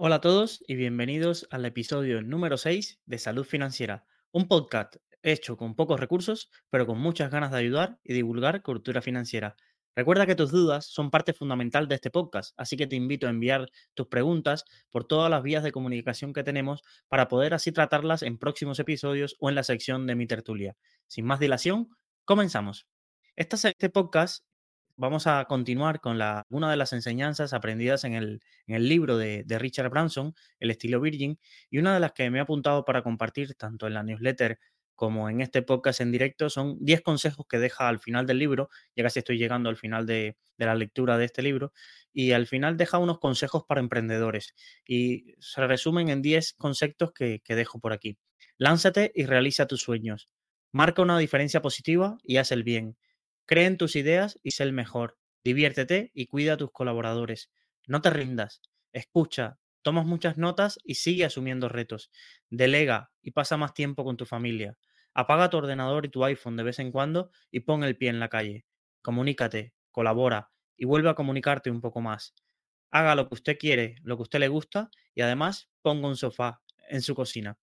Hola a todos y bienvenidos al episodio número 6 de Salud Financiera, un podcast hecho con pocos recursos, pero con muchas ganas de ayudar y divulgar cultura financiera. Recuerda que tus dudas son parte fundamental de este podcast, así que te invito a enviar tus preguntas por todas las vías de comunicación que tenemos para poder así tratarlas en próximos episodios o en la sección de mi tertulia. Sin más dilación, comenzamos. Este podcast vamos a continuar con una de las enseñanzas aprendidas en el, libro de, Richard Branson, El estilo Virgin, y una de las que me he apuntado para compartir tanto en la newsletter como en este podcast en directo son 10 consejos que deja al final del libro, ya casi estoy llegando al final de, la lectura de este libro, y al final deja unos consejos para emprendedores y se resumen en 10 conceptos que dejo por aquí. Lánzate y realiza tus sueños. Marca una diferencia positiva y haz el bien. Cree en tus ideas y sé el mejor. Diviértete y cuida a tus colaboradores. No te rindas. Escucha, tomas muchas notas y sigue asumiendo retos. Delega y pasa más tiempo con tu familia. Apaga tu ordenador y tu iPhone de vez en cuando y pon el pie en la calle. Comunícate, colabora y vuelve a comunicarte un poco más. Haga lo que usted quiere, lo que usted le gusta y además ponga un sofá en su cocina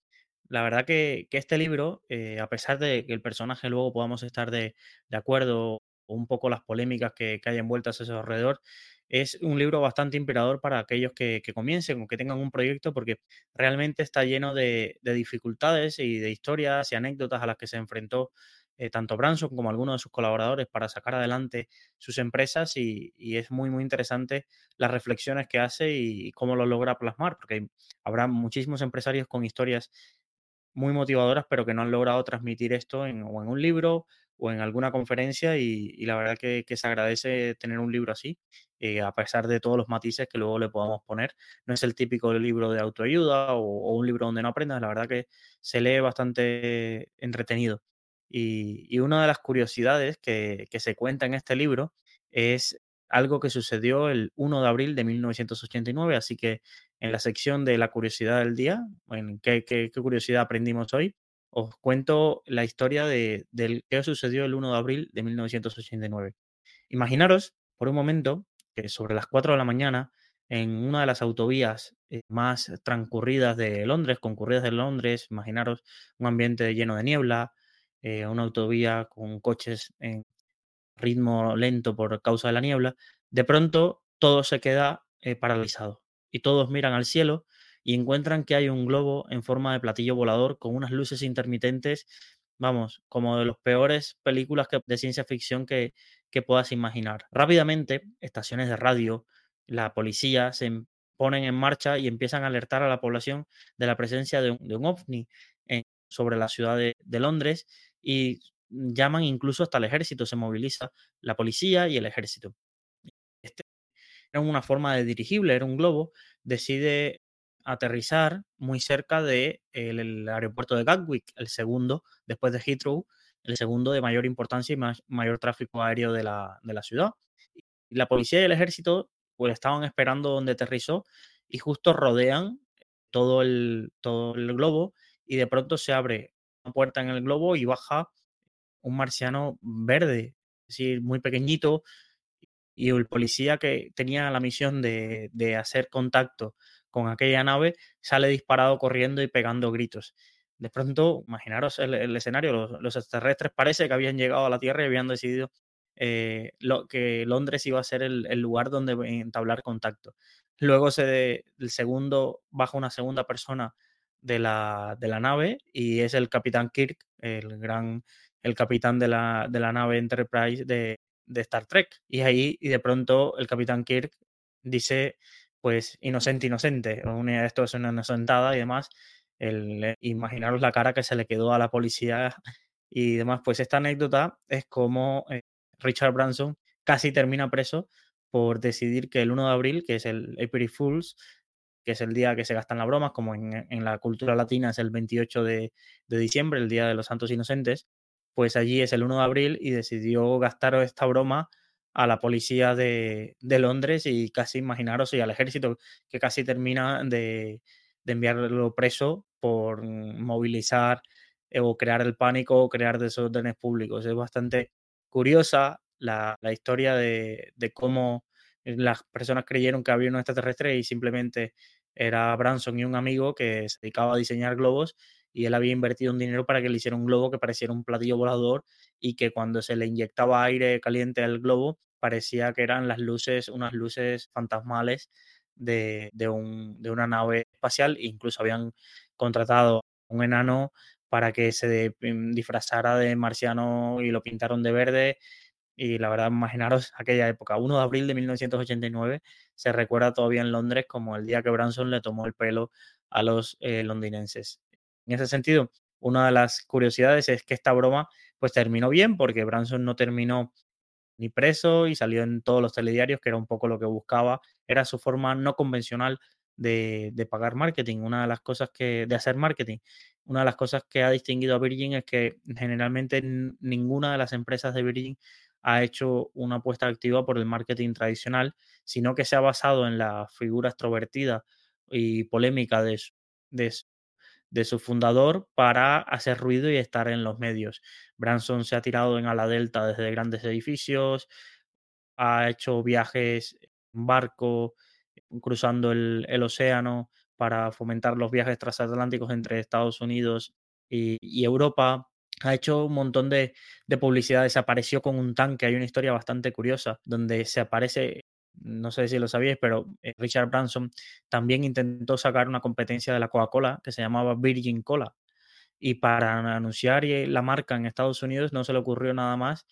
la verdad que, este libro, eh, a pesar de que el personaje luego podamos estar de, de acuerdo o un poco las polémicas que, que hay envueltas a su alrededor, es un libro bastante inspirador para aquellos que, que, comiencen o que tengan un proyecto porque realmente está lleno de, de, dificultades y de historias y anécdotas a las que se enfrentó eh, tanto Branson como algunos de sus colaboradores para sacar adelante sus empresas y, y, es muy muy interesante las reflexiones que hace y, y cómo lo logra plasmar porque habrá muchísimos empresarios con historias muy motivadoras, pero que no han logrado transmitir esto en, en un libro o en alguna conferencia y, y la verdad que, que, se agradece tener un libro así, eh, a pesar de todos los matices que luego le podamos poner. No es el típico libro de autoayuda o, o un libro donde no aprendas, la verdad que se lee bastante entretenido. Y, y una de las curiosidades que, que se cuenta en este libro es algo que sucedió el 1 de abril de 1989, así que en la sección de la curiosidad del día, en qué, qué, qué curiosidad aprendimos hoy, os cuento la historia de, de qué sucedió el 1 de abril de 1989. Imaginaros por un momento que sobre las 4 de la mañana, en una de las autovías eh, más transcurridas de Londres, concurridas de Londres, imaginaros un ambiente lleno de niebla, eh, una autovía con coches en ritmo lento por causa de la niebla, de pronto todo se queda eh, paralizado y todos miran al cielo y encuentran que hay un globo en forma de platillo volador con unas luces intermitentes, vamos, como de las peores películas de ciencia ficción que, que puedas imaginar. Rápidamente, estaciones de radio, la policía se ponen en marcha y empiezan a alertar a la población de la presencia de un, de un ovni en, sobre la ciudad de, de Londres y llaman incluso hasta el ejército, se moviliza la policía y el ejército. Este era una forma de dirigible, era un globo, decide aterrizar muy cerca del de el aeropuerto de Gatwick, el segundo, después de Heathrow, el segundo de mayor importancia y mayor tráfico aéreo de la, de la ciudad. La policía y el ejército pues estaban esperando donde aterrizó y justo rodean todo el, todo el globo y de pronto se abre una puerta en el globo y baja un marciano verde, es decir, muy pequeñito, y el policía que tenía la misión de, de, hacer contacto con aquella nave sale disparado corriendo y pegando gritos. De pronto, imaginaros el, escenario, los, extraterrestres parece que habían llegado a la Tierra y habían decidido eh, que Londres iba a ser el, el, lugar donde entablar contacto. Luego se de, el segundo baja una segunda persona de la, de la nave y es el capitán Kirk, el gran el capitán de la, de la nave Enterprise de, de, Star Trek. Y ahí, y de pronto, el capitán Kirk dice, pues, inocente, inocente. Esto es una inocentada y demás. El, imaginaros la cara que se le quedó a la policía y demás. Pues esta anécdota es como eh, Richard Branson casi termina preso por decidir que el 1 de abril, que es el April Fools, que es el día que se gastan las bromas, como en, en la cultura latina es el 28 de, de, diciembre, el Día de los Santos Inocentes, pues allí es el 1 de abril y decidió gastar esta broma a la policía de, de Londres y casi imaginaros y al ejército que casi termina de, enviarlo preso por movilizar eh, o crear el pánico o crear desórdenes públicos. Es bastante curiosa la, historia de, de, cómo las personas creyeron que había un extraterrestre y simplemente era Branson y un amigo que se dedicaba a diseñar globos y él había invertido un dinero para que le hiciera un globo que pareciera un platillo volador y que cuando se le inyectaba aire caliente al globo parecía que eran las luces, unas luces fantasmales de, un, de una nave espacial. Incluso habían contratado un enano para que se mm, disfrazara de marciano y lo pintaron de verde. Y la verdad, imaginaros aquella época, 1 de abril de 1989, se recuerda todavía en Londres como el día que Branson le tomó el pelo a los eh, londinenses. En ese sentido, una de las curiosidades es que esta broma pues terminó bien porque Branson no terminó ni preso y salió en todos los telediarios, que era un poco lo que buscaba, era su forma no convencional de, de, pagar marketing. Una de las cosas que, de hacer marketing, una de las cosas que ha distinguido a Virgin es que generalmente ninguna de las empresas de Virgin ha hecho una apuesta activa por el marketing tradicional, sino que se ha basado en la figura extrovertida y polémica de de de su fundador para hacer ruido y estar en los medios. Branson se ha tirado en ala delta desde grandes edificios, ha hecho viajes en barco, cruzando el, océano para fomentar los viajes transatlánticos entre Estados Unidos y, Europa. Ha hecho un montón de, de publicidades. Apareció con un tanque. Hay una historia bastante curiosa donde se aparece no sé si lo sabíais, pero eh, Richard Branson también intentó sacar una competencia de la Coca-Cola que se llamaba Virgin Cola. Y para anunciar la marca en Estados Unidos no se le ocurrió nada más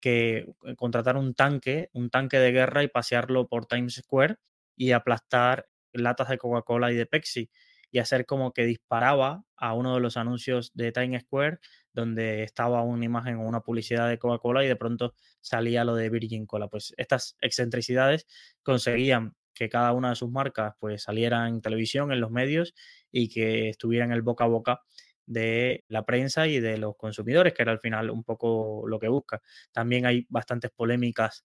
que eh, contratar un tanque, un tanque de guerra y pasearlo por Times Square y aplastar latas de Coca-Cola y de Pepsi y hacer como que disparaba a uno de los anuncios de Times Square donde estaba una imagen o una publicidad de Coca-Cola y de pronto salía lo de Virgin Cola. Pues estas excentricidades conseguían que cada una de sus marcas pues saliera en televisión, en los medios y que estuviera en el boca a boca de la prensa y de los consumidores, que era al final un poco lo que busca. También hay bastantes polémicas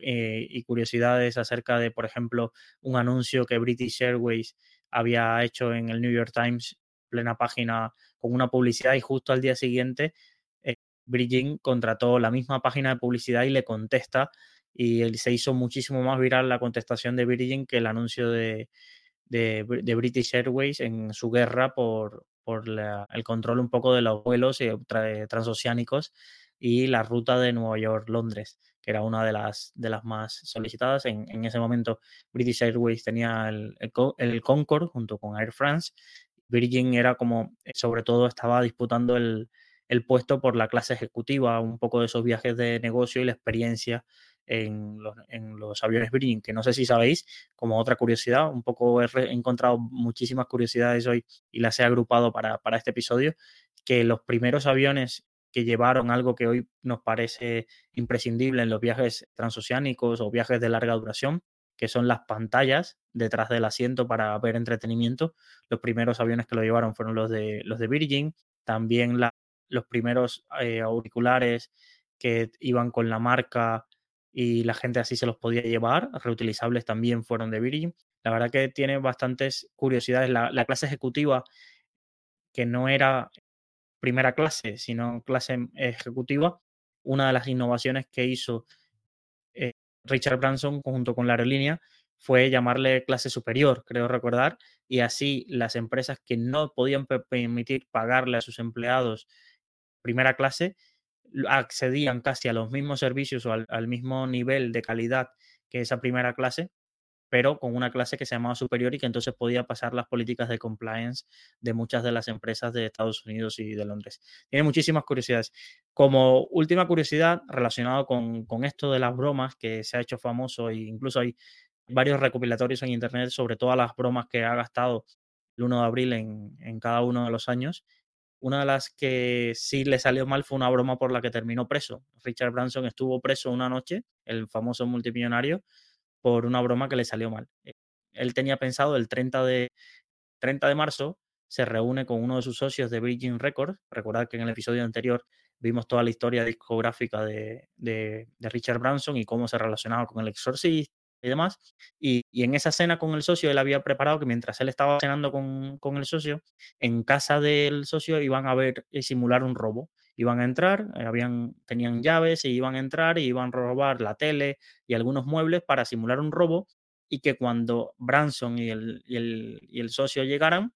eh, y curiosidades acerca de, por ejemplo, un anuncio que British Airways había hecho en el New York Times, plena página, con una publicidad y justo al día siguiente eh, Virgin contrató la misma página de publicidad y le contesta y él, se hizo muchísimo más viral la contestación de Virgin que el anuncio de, de, British Airways en su guerra por, por el control un poco de los vuelos eh, transoceánicos y la ruta de Nueva York-Londres, que era una de las, de las más solicitadas. En, en ese momento British Airways tenía el, el, Concorde junto con Air France. Virgin era como, eh, sobre todo, estaba disputando el, el puesto por la clase ejecutiva, un poco de esos viajes de negocio y la experiencia en los, en los, aviones Virgin, que no sé si sabéis, como otra curiosidad, un poco he, encontrado muchísimas curiosidades hoy y las he agrupado para, para, este episodio, que los primeros aviones que llevaron algo que hoy nos parece imprescindible en los viajes transoceánicos o viajes de larga duración, que son las pantallas detrás del asiento para ver entretenimiento. Los primeros aviones que lo llevaron fueron los de, los de Virgin, también los primeros eh, auriculares que iban con la marca y la gente así se los podía llevar, reutilizables también fueron de Virgin. La verdad que tiene bastantes curiosidades. la clase ejecutiva, que no era primera clase, sino clase ejecutiva, una de las innovaciones que hizo eh, Richard Branson junto con la aerolínea fue llamarle clase superior, creo recordar, y así las empresas que no podían permitir pagarle a sus empleados primera clase accedían casi a los mismos servicios o al mismo nivel de calidad que esa primera clase pero con una clase que se llamaba superior y que entonces podía pasar las políticas de compliance de muchas de las empresas de Estados Unidos y de Londres. Tiene muchísimas curiosidades. Como última curiosidad relacionado con, esto de las bromas que se ha hecho famoso e incluso hay varios recopilatorios en Internet sobre todas las bromas que ha gastado el 1 de abril en, en cada uno de los años. Una de las que sí le salió mal fue una broma por la que terminó preso. Richard Branson estuvo preso una noche, el famoso multimillonario, por una broma que le salió mal. Eh, él tenía pensado el 30 de, 30 de marzo, se reúne con uno de sus socios de Virgin Records. Recordad que en el episodio anterior vimos toda la historia discográfica de, de, Richard Branson y cómo se relacionaba con el exorcista y demás. Y, en esa cena con el socio, él había preparado que mientras él estaba cenando con, con el socio, en casa del socio iban a ver y simular un robo iban a entrar, eh, habían, tenían llaves y iban a entrar y iban a robar la tele y algunos muebles para simular un robo y que cuando Branson y el, y el, y el socio llegaran,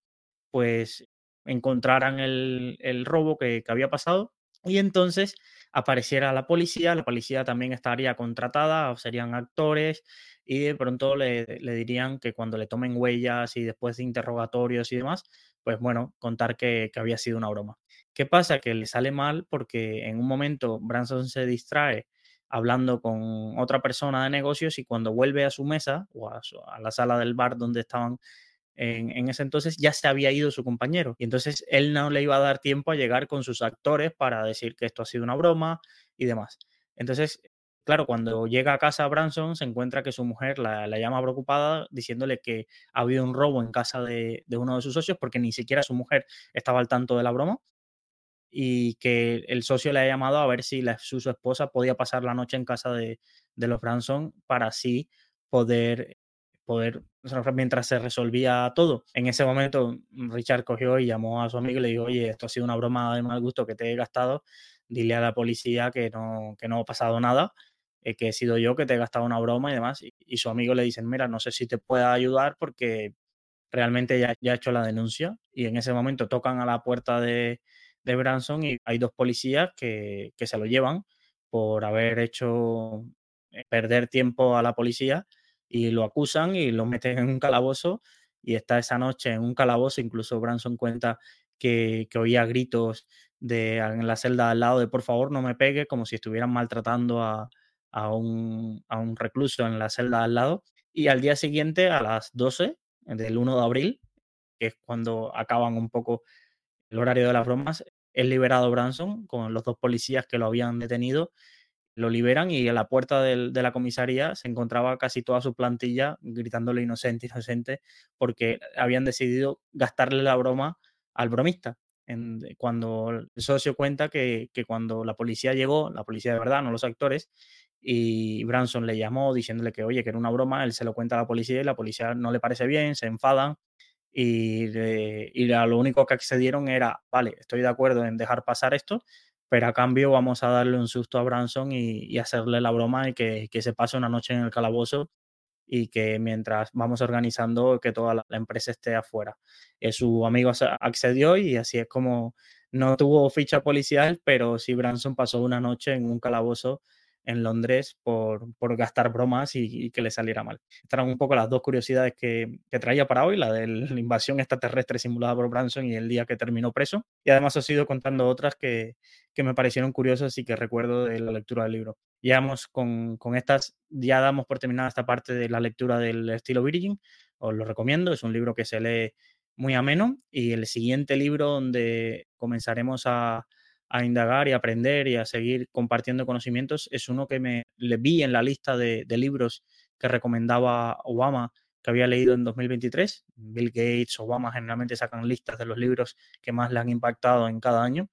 pues encontraran el, el robo que, que había pasado y entonces apareciera la policía, la policía también estaría contratada, serían actores, y de pronto le, le, dirían que cuando le tomen huellas y después de interrogatorios y demás, pues bueno, contar que, había sido una broma. ¿Qué pasa? Que le sale mal porque en un momento Branson se distrae hablando con otra persona de negocios y cuando vuelve a su mesa o a, la sala del bar donde estaban en, ese entonces ya se había ido su compañero y entonces él no le iba a dar tiempo a llegar con sus actores para decir que esto ha sido una broma y demás. Entonces, claro, cuando llega a casa Branson se encuentra que su mujer la, la llama preocupada diciéndole que ha habido un robo en casa de, de uno de sus socios porque ni siquiera su mujer estaba al tanto de la broma y que el socio le ha llamado a ver si la, su, su, esposa podía pasar la noche en casa de, de los Branson para así poder poder, mientras se resolvía todo. En ese momento, Richard cogió y llamó a su amigo y le dijo, oye, esto ha sido una broma de mal gusto que te he gastado, dile a la policía que no, que no ha pasado nada, eh, que he sido yo que te he gastado una broma y demás. Y, su amigo le dice, mira, no sé si te pueda ayudar porque realmente ya, ya he hecho la denuncia. Y en ese momento tocan a la puerta de, de Branson y hay dos policías que, que se lo llevan por haber hecho eh, perder tiempo a la policía y lo acusan y lo meten en un calabozo y está esa noche en un calabozo, incluso Branson cuenta que, que oía gritos de, en la celda al lado de por favor no me pegue, como si estuvieran maltratando a, a, un, a un recluso en la celda al lado. Y al día siguiente, a las 12 del 1 de abril, que es cuando acaban un poco el horario de las bromas, es liberado Branson con los dos policías que lo habían detenido lo liberan y a la puerta del, de la comisaría se encontraba casi toda su plantilla gritándole inocente, inocente, porque habían decidido gastarle la broma al bromista. En, cuando el socio cuenta que, que, cuando la policía llegó, la policía de verdad, no los actores, y Branson le llamó diciéndole que, oye, que era una broma, él se lo cuenta a la policía y la policía no le parece bien, se enfadan y, y lo único que accedieron era, vale, estoy de acuerdo en dejar pasar esto, pero a cambio vamos a darle un susto a Branson y, y hacerle la broma y que, que, se pase una noche en el calabozo y que mientras vamos organizando que toda la, la empresa esté afuera. Eh, su amigo accedió y así es como no tuvo ficha policial, pero sí Branson pasó una noche en un calabozo en Londres por, por gastar bromas y, que le saliera mal. Estas eran un poco las dos curiosidades que, que, traía para hoy, la de la invasión extraterrestre simulada por Branson y el día que terminó preso. Y además os he ido contando otras que, que me parecieron curiosas y que recuerdo de la lectura del libro. Ya con, con estas, ya damos por terminada esta parte de la lectura del estilo Virgin. Os lo recomiendo, es un libro que se lee muy ameno y el siguiente libro donde comenzaremos a, a indagar y aprender y a seguir compartiendo conocimientos es uno que me le vi en la lista de, libros que recomendaba Obama que había leído en 2023. Bill Gates, Obama generalmente sacan listas de los libros que más le han impactado en cada año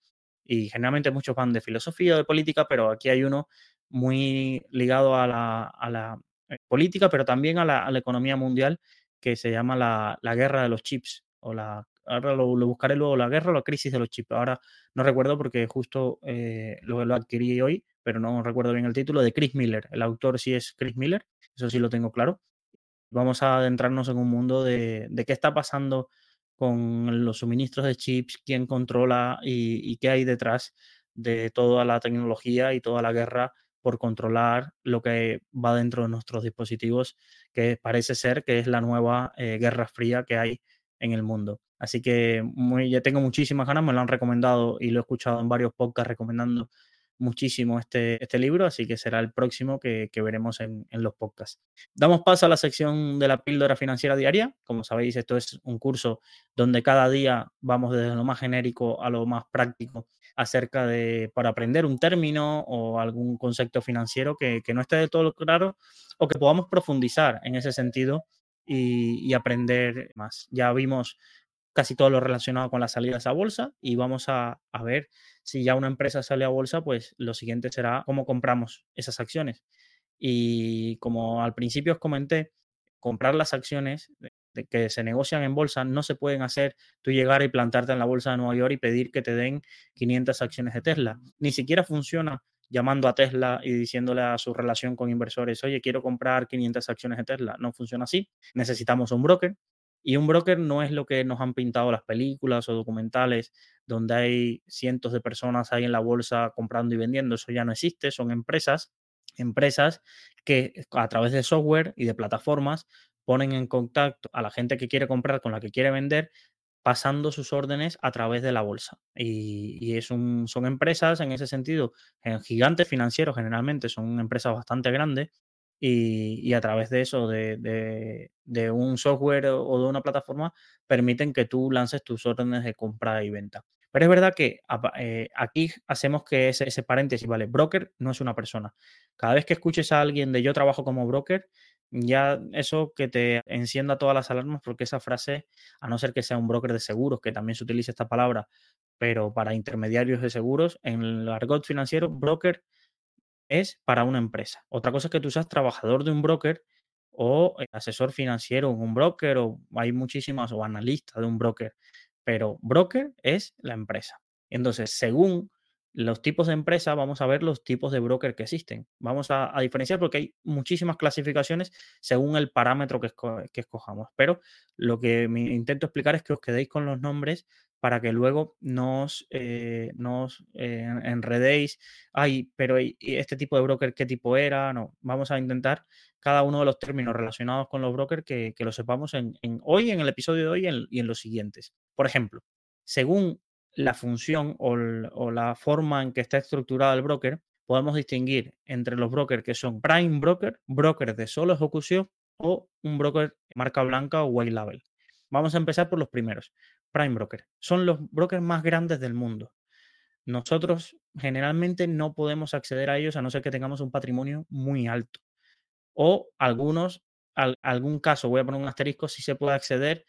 y generalmente muchos van de filosofía o de política, pero aquí hay uno muy ligado a la, a la eh, política, pero también a la, a la, economía mundial que se llama la, la guerra de los chips o la ahora lo, lo, buscaré luego, la guerra o la crisis de los chips. Ahora no recuerdo porque justo eh, lo, lo, adquirí hoy, pero no recuerdo bien el título, de Chris Miller. El autor sí es Chris Miller, eso sí lo tengo claro. Vamos a adentrarnos en un mundo de, de qué está pasando con los suministros de chips, quién controla y, y qué hay detrás de toda la tecnología y toda la guerra por controlar lo que va dentro de nuestros dispositivos, que parece ser que es la nueva eh, guerra fría que hay en el mundo. Así que muy, ya tengo muchísimas ganas, me lo han recomendado y lo he escuchado en varios podcasts recomendando muchísimo este, este libro, así que será el próximo que, que veremos en, en, los podcasts. Damos paso a la sección de la píldora financiera diaria. Como sabéis, esto es un curso donde cada día vamos desde lo más genérico a lo más práctico acerca de, para aprender un término o algún concepto financiero que, que no esté de todo claro o que podamos profundizar en ese sentido y, y aprender más. Ya vimos casi todo lo relacionado con las salidas a bolsa y vamos a, a, ver si ya una empresa sale a bolsa, pues lo siguiente será cómo compramos esas acciones. Y como al principio os comenté, comprar las acciones que se negocian en bolsa no se pueden hacer tú llegar y plantarte en la bolsa de Nueva York y pedir que te den 500 acciones de Tesla. Ni siquiera funciona llamando a Tesla y diciéndole a su relación con inversores, oye, quiero comprar 500 acciones de Tesla. No funciona así. Necesitamos un broker. Y un broker no es lo que nos han pintado las películas o documentales donde hay cientos de personas ahí en la bolsa comprando y vendiendo. Eso ya no existe. Son empresas, empresas que a través de software y de plataformas ponen en contacto a la gente que quiere comprar con la que quiere vender pasando sus órdenes a través de la bolsa. Y, es un, son empresas en ese sentido, en gigantes financieros generalmente, son empresas bastante grandes y, a través de eso, de, un software o de una plataforma, permiten que tú lances tus órdenes de compra y venta. Pero es verdad que eh, aquí hacemos que ese, ese paréntesis, ¿vale? Broker no es una persona. Cada vez que escuches a alguien de yo trabajo como broker, ya eso que te encienda todas las alarmas, porque esa frase, a no ser que sea un broker de seguros, que también se utiliza esta palabra, pero para intermediarios de seguros, en el argot financiero, broker es para una empresa. Otra cosa es que tú seas trabajador de un broker o eh, asesor financiero en un broker, o hay muchísimas, o analista de un broker, pero broker es la empresa. Entonces, según los tipos de empresa, vamos a ver los tipos de broker que existen. Vamos a, diferenciar porque hay muchísimas clasificaciones según el parámetro que, escojamos. Pero lo que intento explicar es que os quedéis con los nombres para que luego nos, eh, nos eh, enredéis. Ay, pero este tipo de broker, ¿qué tipo era? No, vamos a intentar cada uno de los términos relacionados con los brokers que, lo sepamos en, hoy, en el episodio de hoy y en los siguientes. Por ejemplo, según la función o, la forma en que está estructurado el broker, podemos distinguir entre los brokers que son prime broker, broker de solo ejecución o un broker marca blanca o white label. Vamos a empezar por los primeros. Prime broker. Son los brokers más grandes del mundo. Nosotros generalmente no podemos acceder a ellos a no ser que tengamos un patrimonio muy alto. O algunos, algún caso, voy a poner un asterisco, si se puede acceder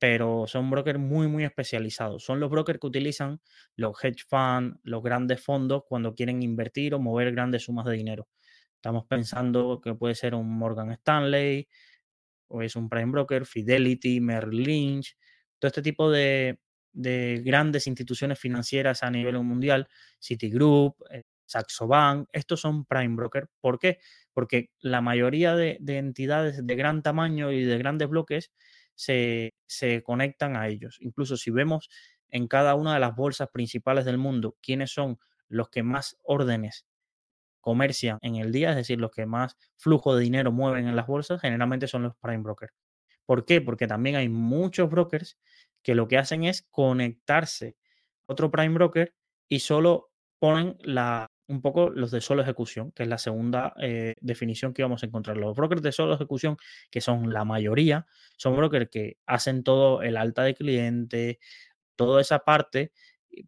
pero son brokers muy, muy especializados. Son los brokers que utilizan los hedge funds, los grandes fondos cuando quieren invertir o mover grandes sumas de dinero. Estamos pensando que puede ser un Morgan Stanley, o es un Prime Broker, Fidelity, Merrill Lynch, todo este tipo de, grandes instituciones financieras a nivel mundial, Citigroup, eh, Saxo Bank, estos son Prime Broker. ¿Por qué? Porque la mayoría de entidades de gran tamaño y de grandes bloques se, conectan a ellos. Incluso si vemos en cada una de las bolsas principales del mundo quiénes son los que más órdenes comercian en el día, es decir, los que más flujo de dinero mueven en las bolsas, generalmente son los prime brokers. ¿Por qué? Porque también hay muchos brokers que lo que hacen es conectarse a otro prime broker y solo ponen la, un poco los de solo ejecución, que es la segunda eh, definición que vamos a encontrar. Los brokers de solo ejecución, que son la mayoría, son brokers que hacen todo el alta de cliente, toda esa parte,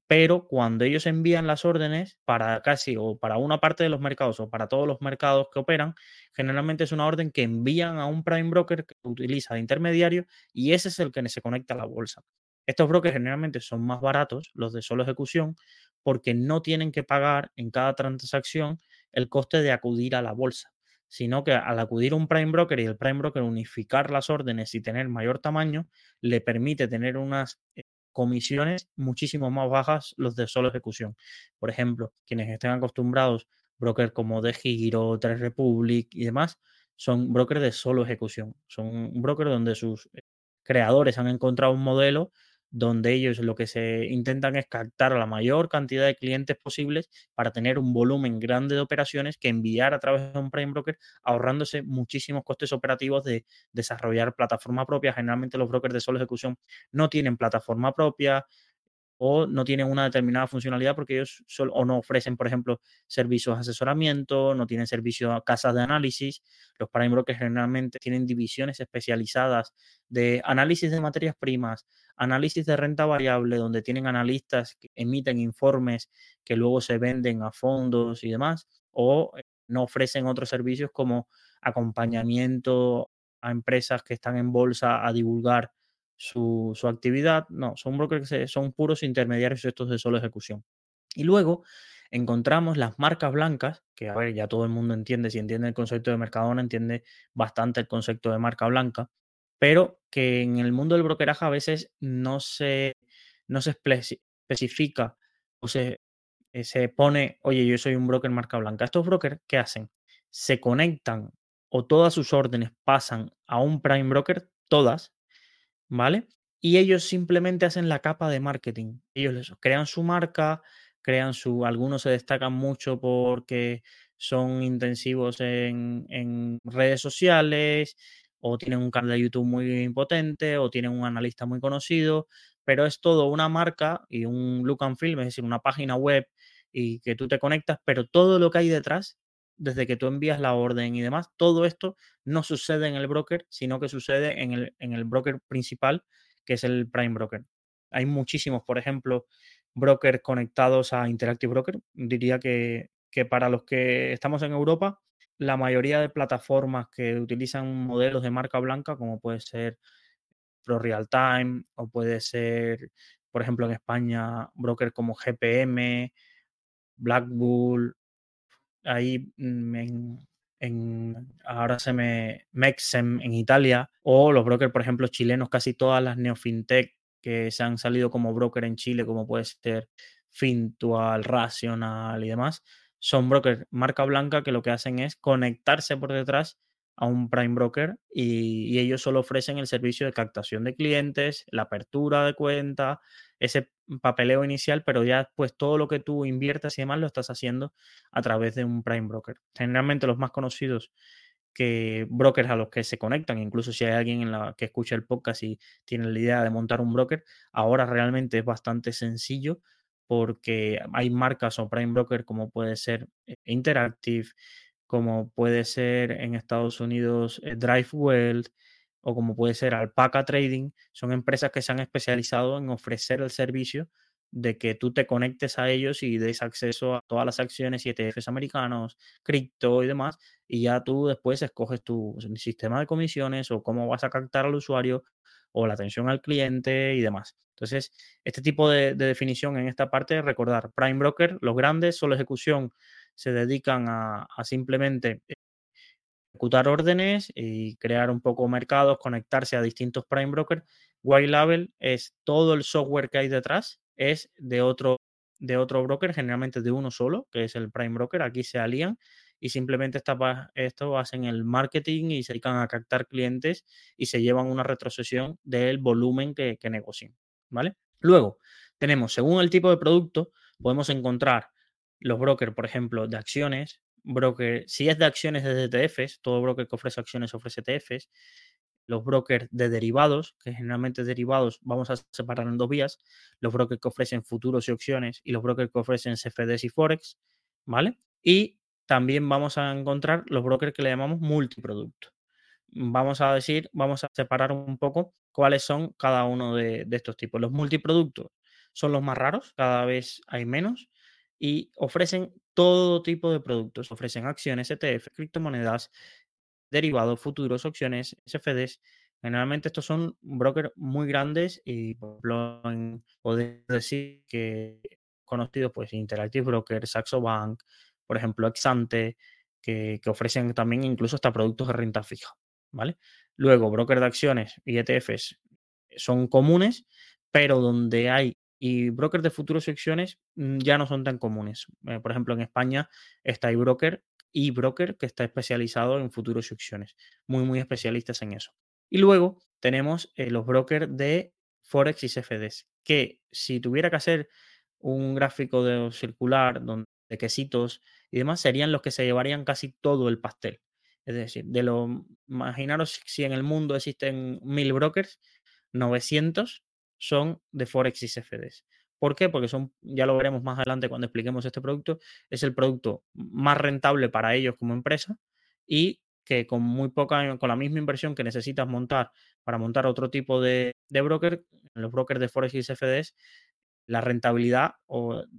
pero cuando ellos envían las órdenes para casi o para una parte de los mercados o para todos los mercados que operan, generalmente es una orden que envían a un prime broker que utiliza de intermediario y ese es el que se conecta a la bolsa. Estos brokers generalmente son más baratos, los de solo ejecución, porque no tienen que pagar en cada transacción el coste de acudir a la bolsa, sino que al acudir a un prime broker y el prime broker unificar las órdenes y tener mayor tamaño, le permite tener unas comisiones muchísimo más bajas los de solo ejecución. Por ejemplo, quienes estén acostumbrados, brokers como De Giro, Tres Republic y demás, son brokers de solo ejecución. Son un broker donde sus eh, creadores han encontrado un modelo donde ellos lo que se intentan es captar a la mayor cantidad de clientes posibles para tener un volumen grande de operaciones que enviar a través de un prime broker, ahorrándose muchísimos costes operativos de desarrollar plataforma propia. Generalmente los brokers de solo ejecución no tienen plataforma propia, o no tienen una determinada funcionalidad porque ellos o no ofrecen, por ejemplo, servicios de asesoramiento, no tienen servicios a casas de análisis. Los prime brokers generalmente tienen divisiones especializadas de análisis de materias primas, análisis de renta variable, donde tienen analistas que emiten informes que luego se venden a fondos y demás, o eh, no ofrecen otros servicios como acompañamiento a empresas que están en bolsa a divulgar su, actividad. No, son brokers que son puros intermediarios estos de solo ejecución. Y luego encontramos las marcas blancas, que a ver, ya todo el mundo entiende, si entiende el concepto de Mercadona, entiende bastante el concepto de marca blanca, pero que en el mundo del brokeraje a veces no se, no se especifica o se eh, se pone, oye, yo soy un broker marca blanca. Estos brokers, ¿qué hacen? Se conectan o todas sus órdenes pasan a un prime broker, todas, ¿vale? Y ellos simplemente hacen la capa de marketing. Ellos crean su marca, crean su, algunos se destacan mucho porque son intensivos en, en redes sociales o tienen un canal de YouTube muy potente o tienen un analista muy conocido, pero es todo una marca y un look and feel, es decir, una página web y que tú te conectas, pero todo lo que hay detrás, desde que tú envías la orden y demás, todo esto no sucede en el broker, sino que sucede en el, en el broker principal, que es el Prime Broker. Hay muchísimos, por ejemplo, brokers conectados a Interactive Broker. Diría que, que para los que estamos en Europa, la mayoría de plataformas que utilizan modelos de marca blanca, como puede ser Pro Real Time o puede ser, por ejemplo, en España, brokers como GPM, Black Bull, ahí mm, en, en- ahora se me Mexem en Italia o los brokers, por ejemplo, chilenos, casi todas las neofintech que se han salido como broker en Chile, como puede ser Fintual, Rational y demás, son brokers marca blanca que lo que hacen es conectarse por detrás a un prime broker y, ellos solo ofrecen el servicio de captación de clientes, la apertura de cuenta, ese papeleo inicial, pero ya pues todo lo que tú inviertas y demás lo estás haciendo a través de un prime broker. Generalmente los más conocidos que brokers a los que se conectan, incluso si hay alguien en la que escucha el podcast y tiene la idea de montar un broker, ahora realmente es bastante sencillo porque hay marcas o prime broker como puede ser eh, Interactive, como puede ser en Estados Unidos eh, DriveWell o como puede ser Alpaca Trading, son empresas que se han especializado en ofrecer el servicio de que tú te conectes a ellos y des acceso a todas las acciones y ETFs americanos, cripto y demás, y ya tú después escoges tu sistema de comisiones o cómo vas a captar al usuario o la atención al cliente y demás. Entonces, este tipo de definición en esta parte, recordar, Prime Broker, los grandes, solo ejecución, se dedican a, simplemente ejecutar órdenes y crear un poco mercados, conectarse a distintos prime brokers. White Label es todo el software que hay detrás, es de otro, de otro broker, generalmente de uno solo, que es el prime broker. Aquí se alían y simplemente esta, esto hacen el marketing y se dedican a captar clientes y se llevan una retrocesión del volumen que, que negocian. ¿Vale? Luego, tenemos, según el tipo de producto, podemos encontrar los brokers, por ejemplo, de acciones, broker, si es de acciones de ETFs, todo broker que ofrece acciones ofrece ETFs, los brokers de derivados, que generalmente derivados vamos a separar en dos vías, los brokers que ofrecen futuros y opciones y los brokers que ofrecen CFDs y Forex, ¿vale? Y también vamos a encontrar los brokers que le llamamos multiproducto. Vamos a decir, vamos a separar un poco cuáles son cada uno de, de estos tipos. Los multiproductos son los más raros, cada vez hay menos y ofrecen todo tipo de productos. Ofrecen acciones, ETF, criptomonedas, derivados, futuros, opciones, SFDs. Generalmente estos son brokers muy grandes y por ejemplo, poder decir que conocidos pues Interactive Brokers, Saxo Bank, por ejemplo Exante, que, que, ofrecen también incluso hasta productos de renta fija, ¿vale? Luego, brokers de acciones y ETFs son comunes, pero donde hay y brokers de futuros y acciones mm, ya no son tan comunes. Eh, por ejemplo, en España está iBroker y broker que está especializado en futuros y opciones, muy, muy especialistas en eso. Y luego tenemos eh, los brokers de Forex y CFDs, que si tuviera que hacer un gráfico de circular donde, de quesitos y demás, serían los que se llevarían casi todo el pastel. Es decir, de lo, imaginaros si en el mundo existen mil brokers, 900 son de Forex y CFDs. ¿Por qué? Porque son, ya lo veremos más adelante cuando expliquemos este producto, es el producto más rentable para ellos como empresa y que con muy poca, con la misma inversión que necesitas montar para montar otro tipo de, broker, los brokers de Forex y CFDs, la rentabilidad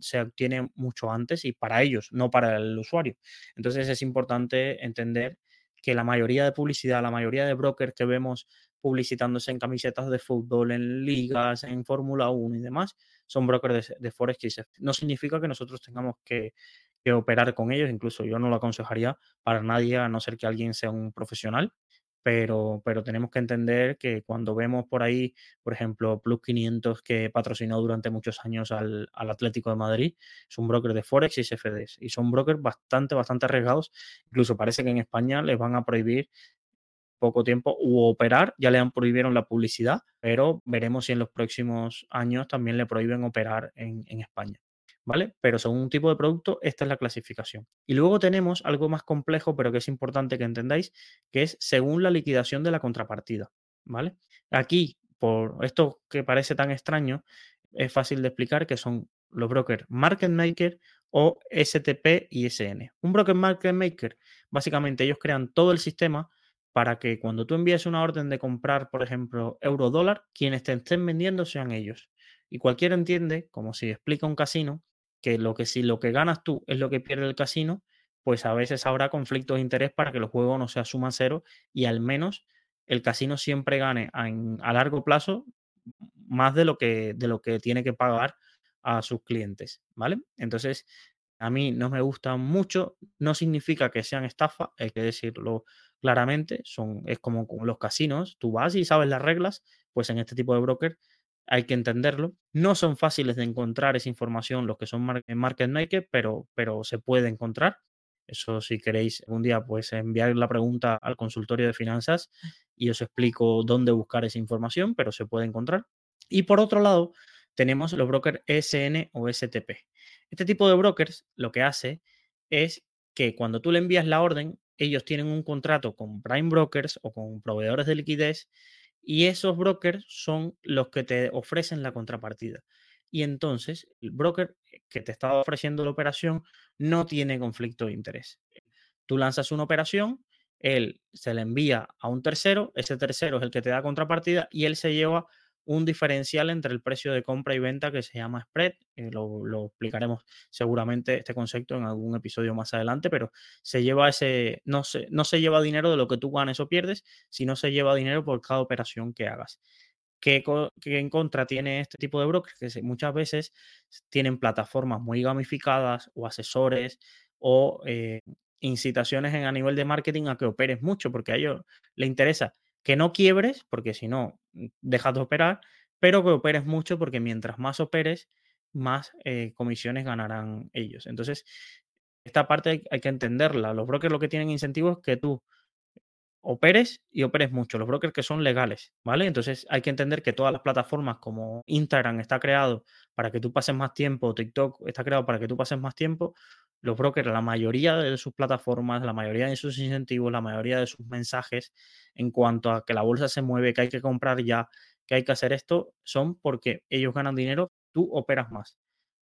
se obtiene mucho antes y para ellos, no para el usuario. Entonces es importante entender que la mayoría de publicidad, la mayoría de brokers que vemos publicitándose en camisetas de fútbol, en ligas, en Fórmula 1 y demás, son brokers de, de Forex y CFD. No significa que nosotros tengamos que, que, operar con ellos, incluso yo no lo aconsejaría para nadie, a no ser que alguien sea un profesional, pero, pero tenemos que entender que cuando vemos por ahí, por ejemplo, Plus 500 que patrocinó durante muchos años al, al Atlético de Madrid, es un broker de Forex y CFDs y son brokers bastante, bastante arriesgados. Incluso parece que en España les van a prohibir poco tiempo u operar, ya le han prohibieron la publicidad, pero veremos si en los próximos años también le prohíben operar en, en España. ¿Vale? Pero según un tipo de producto, esta es la clasificación. Y luego tenemos algo más complejo, pero que es importante que entendáis, que es según la liquidación de la contrapartida. ¿Vale? Aquí, por esto que parece tan extraño, es fácil de explicar que son los brokers market maker o STP y SN. Un broker market maker, básicamente ellos crean todo el sistema para que cuando tú envíes una orden de comprar, por ejemplo, euro dólar, quienes te estén vendiendo sean ellos. Y cualquiera entiende, como si explica un casino, que lo que si lo que ganas tú es lo que pierde el casino, pues a veces habrá conflictos de interés para que el juego no sea suma cero y al menos el casino siempre gane a, a largo plazo más de lo, que, de lo que tiene que pagar a sus clientes, ¿vale? Entonces, a mí no me gustan mucho, no significa que sean estafa, hay que decirlo claramente, son, es como con los casinos, tú vas y sabes las reglas, pues en este tipo de broker hay que entenderlo. No son fáciles de encontrar esa información los que son market maker, pero, pero se puede encontrar. Eso si queréis un día pues enviar la pregunta al consultorio de finanzas y os explico dónde buscar esa información, pero se puede encontrar. Y por otro lado, tenemos los brokers ESN o STP. Este tipo de brokers lo que hace es que cuando tú le envías la orden, ellos tienen un contrato con prime brokers o con proveedores de liquidez y esos brokers son los que te ofrecen la contrapartida. Y entonces el broker que te está ofreciendo la operación no tiene conflicto de interés. Tú lanzas una operación, él se la envía a un tercero, ese tercero es el que te da contrapartida y él se lleva un diferencial entre el precio de compra y venta que se llama spread. Eh, lo, explicaremos seguramente este concepto en algún episodio más adelante, pero se lleva ese, no se, no se lleva dinero de lo que tú ganes o pierdes, sino se lleva dinero por cada operación que hagas. ¿Qué, en contra tiene este tipo de brokers? Que muchas veces tienen plataformas muy gamificadas o asesores o eh, incitaciones en, a nivel de marketing a que operes mucho, porque a ellos les interesa que no quiebres, porque si no, mm, dejas de operar, pero que operes mucho, porque mientras más operes, más eh, comisiones ganarán ellos. Entonces, esta parte hay, que entenderla. Los brokers lo que tienen incentivos es que tú operes y operes mucho, los brokers que son legales, ¿vale? Entonces hay que entender que todas las plataformas como Instagram está creado para que tú pases más tiempo, TikTok está creado para que tú pases más tiempo, los brokers, la mayoría de sus plataformas, la mayoría de sus incentivos, la mayoría de sus mensajes en cuanto a que la bolsa se mueve, que hay que comprar ya, que hay que hacer esto, son porque ellos ganan dinero, tú operas más.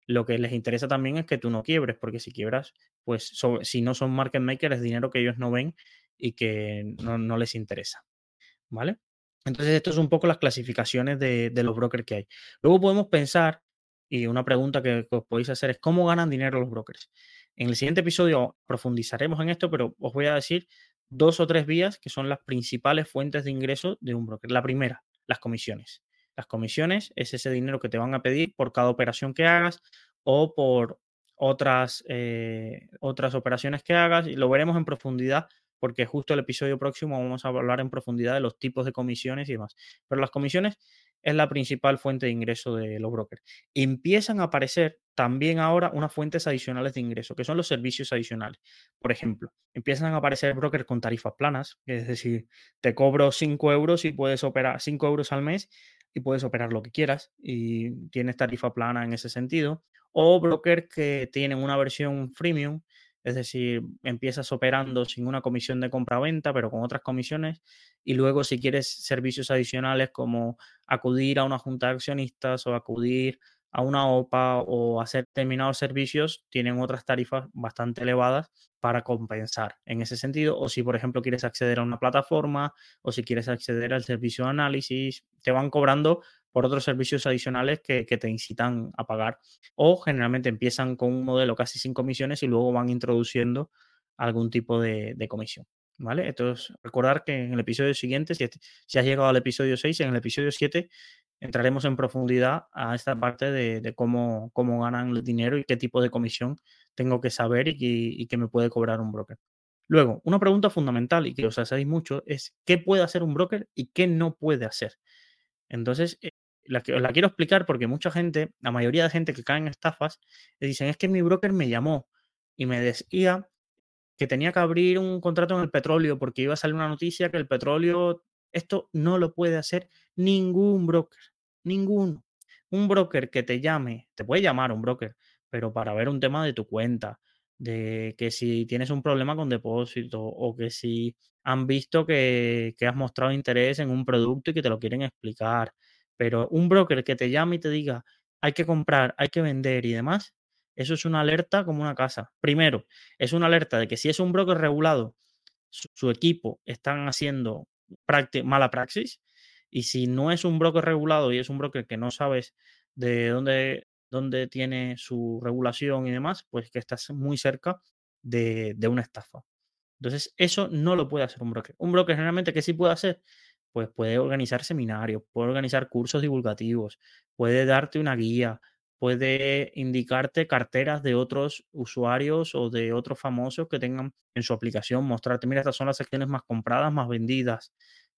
Lo que les interesa también es que tú no quiebres, porque si quiebras, pues si no son market makers, es dinero que ellos no ven y que no, les interesa. ¿Vale? Entonces, esto es un poco las clasificaciones de, de los brokers que hay. Luego podemos pensar, y una pregunta que os podéis hacer es, ¿cómo ganan dinero los brokers? En el siguiente episodio profundizaremos en esto, pero os voy a decir dos o tres vías que son las principales fuentes de ingreso de un broker. La primera, las comisiones. Las comisiones es ese dinero que te van a pedir por cada operación que hagas o por otras, eh, otras operaciones que hagas. Y lo veremos en profundidad porque justo el episodio próximo vamos a hablar en profundidad de los tipos de comisiones y demás. Pero las comisiones es la principal fuente de ingreso de los brokers. Empiezan a aparecer también ahora unas fuentes adicionales de ingreso, que son los servicios adicionales. Por ejemplo, empiezan a aparecer brokers con tarifas planas, es decir, te cobro 5 euros y puedes operar 5 euros al mes y puedes operar lo que quieras y tienes tarifa plana en ese sentido. O brokers que tienen una versión freemium, es decir, empiezas operando sin una comisión de compra-venta, pero con otras comisiones. Y luego, si quieres servicios adicionales como acudir a una junta de accionistas o acudir a una OPA o hacer determinados servicios, tienen otras tarifas bastante elevadas para compensar en ese sentido. O si, por ejemplo, quieres acceder a una plataforma o si quieres acceder al servicio de análisis, te van cobrando por otros servicios adicionales que, te incitan a pagar. O generalmente empiezan con un modelo casi sin comisiones y luego van introduciendo algún tipo de, comisión. ¿Vale? Entonces, recordar que en el episodio siguiente, si, has llegado al episodio 6, en el episodio 7 entraremos en profundidad a esta parte de, cómo, cómo ganan el dinero y qué tipo de comisión tengo que saber y, y que me puede cobrar un broker. Luego, una pregunta fundamental y que os hacéis mucho es qué puede hacer un broker y qué no puede hacer. Entonces, la, la quiero explicar porque mucha gente, la mayoría de gente que cae en estafas, le dicen, es que mi broker me llamó y me decía que tenía que abrir un contrato en el petróleo porque iba a salir una noticia que el petróleo, esto no lo puede hacer ningún broker, ninguno. Un broker que te llame, te puede llamar un broker, pero para ver un tema de tu cuenta, de que si tienes un problema con depósito o que si han visto que, que has mostrado interés en un producto y que te lo quieren explicar. Pero un broker que te llame y te diga, hay que comprar, hay que vender y demás, eso es una alerta como una casa. Primero, es una alerta de que si es un broker regulado, su, equipo están haciendo mala praxis. Y si no es un broker regulado y es un broker que no sabes de dónde, tiene su regulación y demás, pues que estás muy cerca de, de una estafa. Entonces, eso no lo puede hacer un broker. Un broker generalmente, ¿qué sí puede hacer? Pues puede organizar seminarios, puede organizar cursos divulgativos, puede darte una guía, puede indicarte carteras de otros usuarios o de otros famosos que tengan en su aplicación, mostrarte, mira, estas son las acciones más compradas, más vendidas.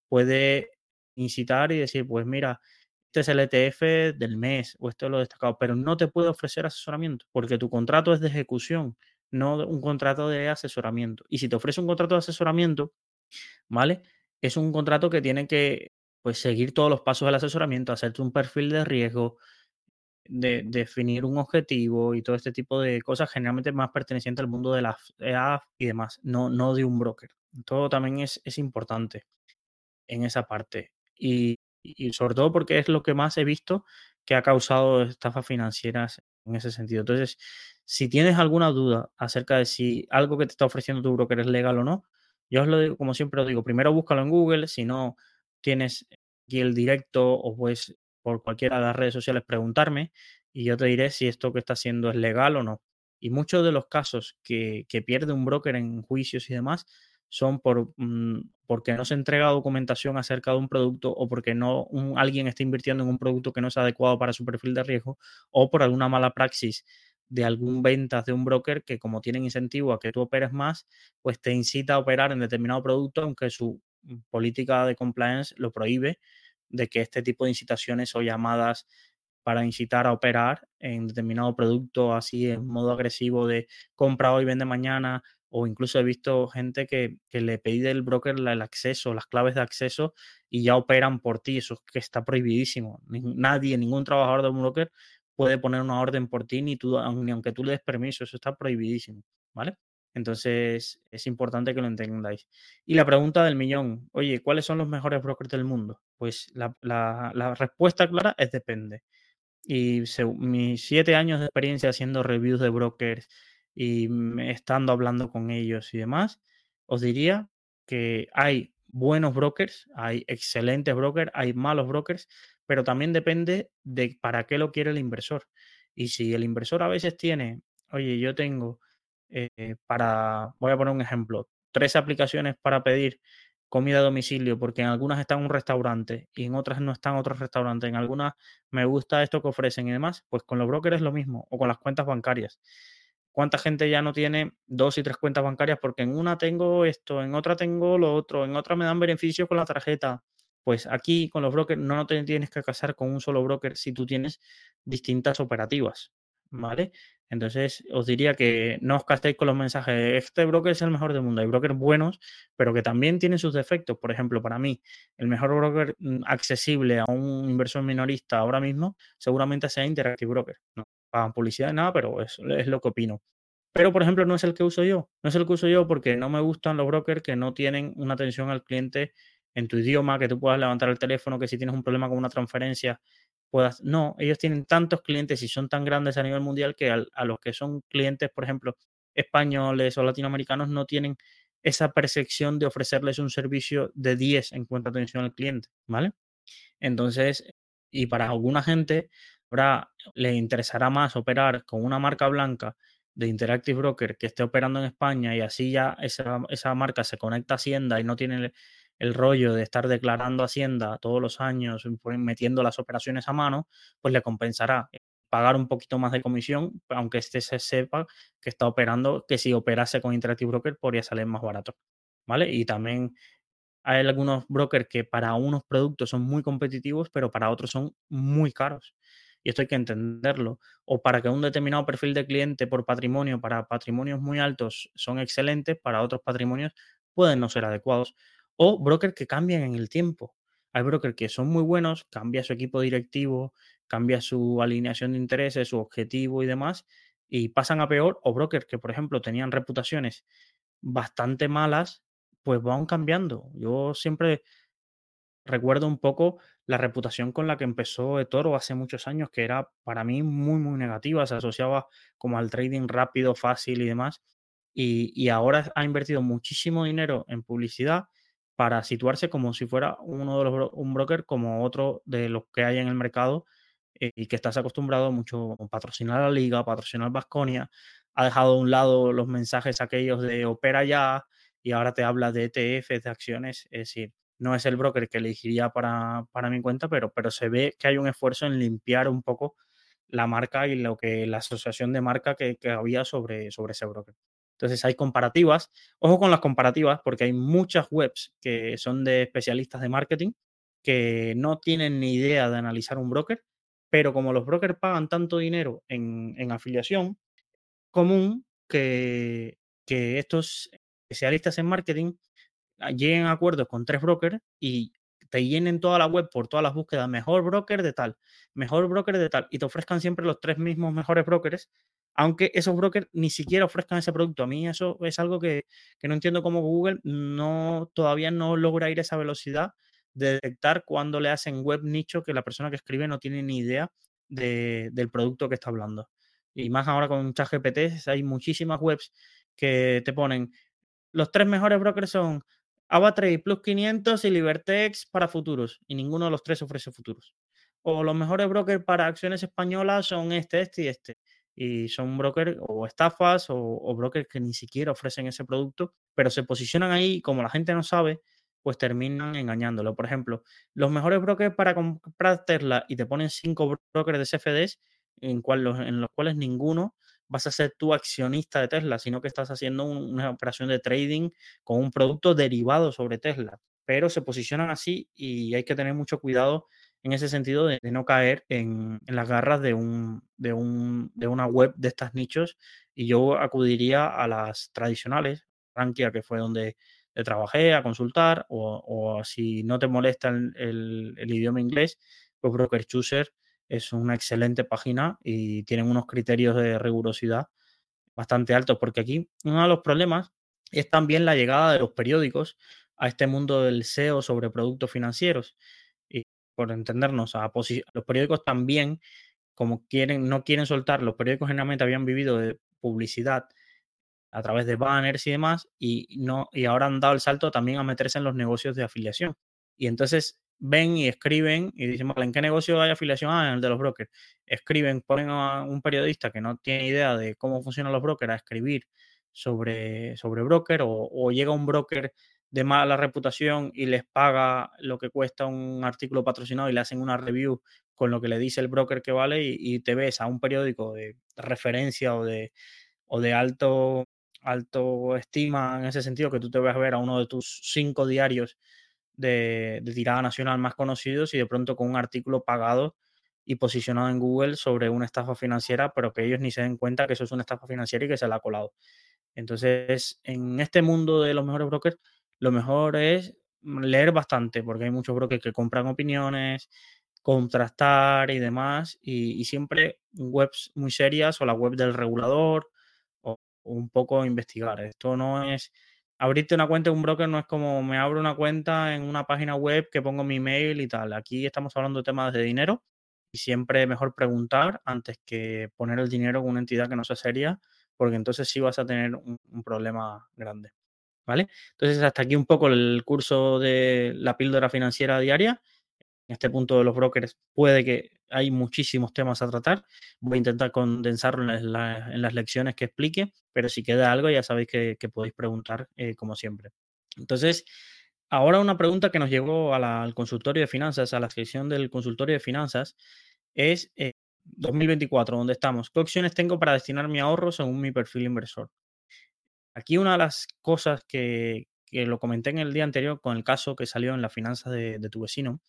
Puede incitar y decir, pues mira, este es el ETF del mes o esto es lo destacado, pero no te puede ofrecer asesoramiento porque tu contrato es de ejecución, no un contrato de asesoramiento. Y si te ofrece un contrato de asesoramiento, ¿vale? Es un contrato que tiene que pues, seguir todos los pasos del asesoramiento, hacerte un perfil de riesgo, de, definir un objetivo y todo este tipo de cosas, generalmente más perteneciente al mundo de las EAF y demás, no, no de un broker. Todo también es, es importante en esa parte. Y, y sobre todo porque es lo que más he visto que ha causado estafas financieras en ese sentido. Entonces, si tienes alguna duda acerca de si algo que te está ofreciendo tu broker es legal o no, yo os lo digo, como siempre os digo, primero búscalo en Google, si no tienes aquí el directo o pues por cualquiera de las redes sociales preguntarme y yo te diré si esto que está haciendo es legal o no. Y muchos de los casos que, que pierde un broker en juicios y demás son por, mm, porque no se entrega documentación acerca de un producto o porque no alguien está invirtiendo en un producto que no es adecuado para su perfil de riesgo o por alguna mala praxis de algún ventas de un broker que como tienen incentivo a que tú operes más, pues te incita a operar en determinado producto aunque su política de compliance lo prohíbe de que este tipo de incitaciones o llamadas para incitar a operar en determinado producto así en modo agresivo de compra hoy, vende mañana, o incluso he visto gente que, que le pide el broker el acceso, las claves de acceso y ya operan por ti. Eso es que está prohibidísimo. Nadie, ningún trabajador de un broker puede poner una orden por ti, ni, tú, ni aunque tú le des permiso. Eso está prohibidísimo. ¿Vale? Entonces es importante que lo entendáis. Y la pregunta del millón, oye, ¿cuáles son los mejores brokers del mundo? Pues la, respuesta clara es depende. Y segu- mis siete años de experiencia haciendo reviews de brokers y estando hablando con ellos y demás, os diría que hay buenos brokers, hay excelentes brokers, hay malos brokers, pero también depende de para qué lo quiere el inversor. Y si el inversor a veces tiene, oye, yo tengo eh, para, voy a poner un ejemplo, tres aplicaciones para pedir comida a domicilio, porque en algunas está un restaurante y en otras no están otros restaurantes, en algunas me gusta esto que ofrecen y demás, pues con los brokers es lo mismo, o con las cuentas bancarias. ¿Cuánta gente ya no tiene dos y tres cuentas bancarias? Porque en una tengo esto, en otra tengo lo otro, en otra me dan beneficios con la tarjeta. Pues aquí con los brokers no te tienes que casar con un solo broker si tú tienes distintas operativas, ¿vale? Entonces os diría que no os caséis con los mensajes, este broker es el mejor del mundo. Hay brokers buenos, pero que también tienen sus defectos. Por ejemplo, para mí, el mejor broker mm, accesible a un inversor minorista ahora mismo seguramente sea Interactive Broker. No pagan publicidad nada, pero es, es lo que opino. Pero, por ejemplo, no es el que uso yo. No es el que uso yo porque no me gustan los brokers que no tienen una atención al cliente en tu idioma, que tú puedas levantar el teléfono, que si tienes un problema con una transferencia, puedas. No, ellos tienen tantos clientes y son tan grandes a nivel mundial que a los que son clientes, por ejemplo, españoles o latinoamericanos, no tienen esa percepción de ofrecerles un servicio de 10 en cuanto a atención al cliente, ¿vale? Entonces, y para alguna gente, ahora le interesará más operar con una marca blanca de Interactive Broker que esté operando en España y así ya esa, esa marca se conecta a Hacienda y no tiene el, rollo de estar declarando Hacienda todos los años, pues, metiendo las operaciones a mano, pues le compensará pagar un poquito más de comisión, aunque este se sepa que está operando, que si operase con Interactive Broker podría salir más barato, ¿vale? Y también hay algunos brokers que para unos productos son muy competitivos, pero para otros son muy caros. Y esto hay que entenderlo. O para que un determinado perfil de cliente por patrimonio, para patrimonios muy altos, son excelentes, para otros patrimonios pueden no ser adecuados. O brokers que cambian en el tiempo. Hay brokers que son muy buenos, cambia su equipo directivo, cambia su alineación de intereses, su objetivo y demás, y pasan a peor. O brokers que, por ejemplo, tenían reputaciones bastante malas pues van cambiando. Yo siempre recuerdo un poco la reputación con la que empezó eToro hace muchos años, que era para mí muy, muy negativa, se asociaba como al trading rápido, fácil y demás. Y, ahora ha invertido muchísimo dinero en publicidad para situarse como si fuera uno de los un broker como otro de los que hay en el mercado eh, y que estás acostumbrado mucho a patrocinar la liga, patrocinar Vasconia, ha dejado a un lado los mensajes aquellos de opera ya, y ahora te habla de ETFs, de acciones, es decir, no es el broker que elegiría para, para mi cuenta, pero, pero se ve que hay un esfuerzo en limpiar un poco la marca y lo que la asociación de marca que, había sobre, sobre ese broker. Entonces hay comparativas. Ojo con las comparativas porque hay muchas webs que son de especialistas de marketing que no tienen ni idea de analizar un broker, pero como los brokers pagan tanto dinero en, en afiliación, común que, que estos especialistas en marketing ah, lleguen a acuerdos con tres brokers y te llenen toda la web por todas las búsquedas, mejor broker de tal, mejor broker de tal, y te ofrezcan siempre los tres mismos mejores brokers, aunque esos brokers ni siquiera ofrezcan ese producto. A mí eso es algo que, no entiendo cómo Google no, todavía no logra ir a esa velocidad de detectar cuando le hacen web nicho que la persona que escribe no tiene ni idea del producto que está hablando. Y más ahora con ChatGPT hay muchísimas webs que te ponen los tres mejores brokers son AvaTrade Plus 500 y Libertex para futuros. Y ninguno de los tres ofrece futuros. O los mejores brokers para acciones españolas son este, este y este. Y son brokers o estafas o, brokers que ni siquiera ofrecen ese producto, pero se posicionan ahí como la gente no sabe, pues terminan engañándolo. Por ejemplo, los mejores brokers para comprar Tesla y te ponen cinco brokers de CFDs en los cuales ninguno vas a ser tú accionista de Tesla, sino que estás haciendo una operación de trading con un producto derivado sobre Tesla. Pero se posicionan así y hay que tener mucho cuidado en ese sentido de, no caer en, las garras de, un, de, un, de una web de estas nichos. Y yo acudiría a las tradicionales, Rankia, que fue donde trabajé, a consultar, o, si no te molesta el, el idioma inglés, pues Broker Chooser es una excelente página y tienen unos criterios de rigurosidad bastante altos, porque aquí uno de los problemas es también la llegada de los periódicos a este mundo del SEO sobre productos financieros. Y por entendernos, a los periódicos también, como quieren, no quieren soltar, los periódicos generalmente habían vivido de publicidad a través de banners y demás, y, no, y ahora han dado el salto también a meterse en los negocios de afiliación. Y entonces ven y escriben y dicen, ¿en qué negocio hay afiliación? Ah, en el de los brokers. Escriben, ponen a un periodista que no tiene idea de cómo funcionan los brokers a escribir sobre, sobre broker o, llega un broker de mala reputación y les paga lo que cuesta un artículo patrocinado y le hacen una review con lo que le dice el broker que vale y, te ves a un periódico de referencia o de, o de alto, alto estima en ese sentido, que tú te vas a ver a uno de tus cinco diarios de, tirada nacional más conocidos y de pronto con un artículo pagado y posicionado en Google sobre una estafa financiera, pero que ellos ni se den cuenta que eso es una estafa financiera y que se la ha colado. Entonces, en este mundo de los mejores brokers, lo mejor es leer bastante, porque hay muchos brokers que compran opiniones, contrastar y demás, y, y siempre webs muy serias o la web del regulador o un poco investigar. Esto no es abrirte una cuenta de un broker no es como me abro una cuenta en una página web que pongo mi email y tal. Aquí estamos hablando de temas de dinero y siempre mejor preguntar antes que poner el dinero en una entidad que no sea seria, porque entonces sí vas a tener un, problema grande. ¿Vale? Entonces, hasta aquí un poco el curso de la píldora financiera diaria. En este punto de los brokers puede que hay muchísimos temas a tratar. Voy a intentar condensarlo en, las lecciones que explique, pero si queda algo ya sabéis que, podéis preguntar eh, como siempre. Entonces, ahora una pregunta que nos llegó al consultorio de finanzas, a la sección del consultorio de finanzas, es eh, 2024, donde estamos, ¿qué opciones tengo para destinar mi ahorro según mi perfil inversor? Aquí una de las cosas que, que lo comenté en el día anterior con el caso que salió en la finanza de, de tu vecino,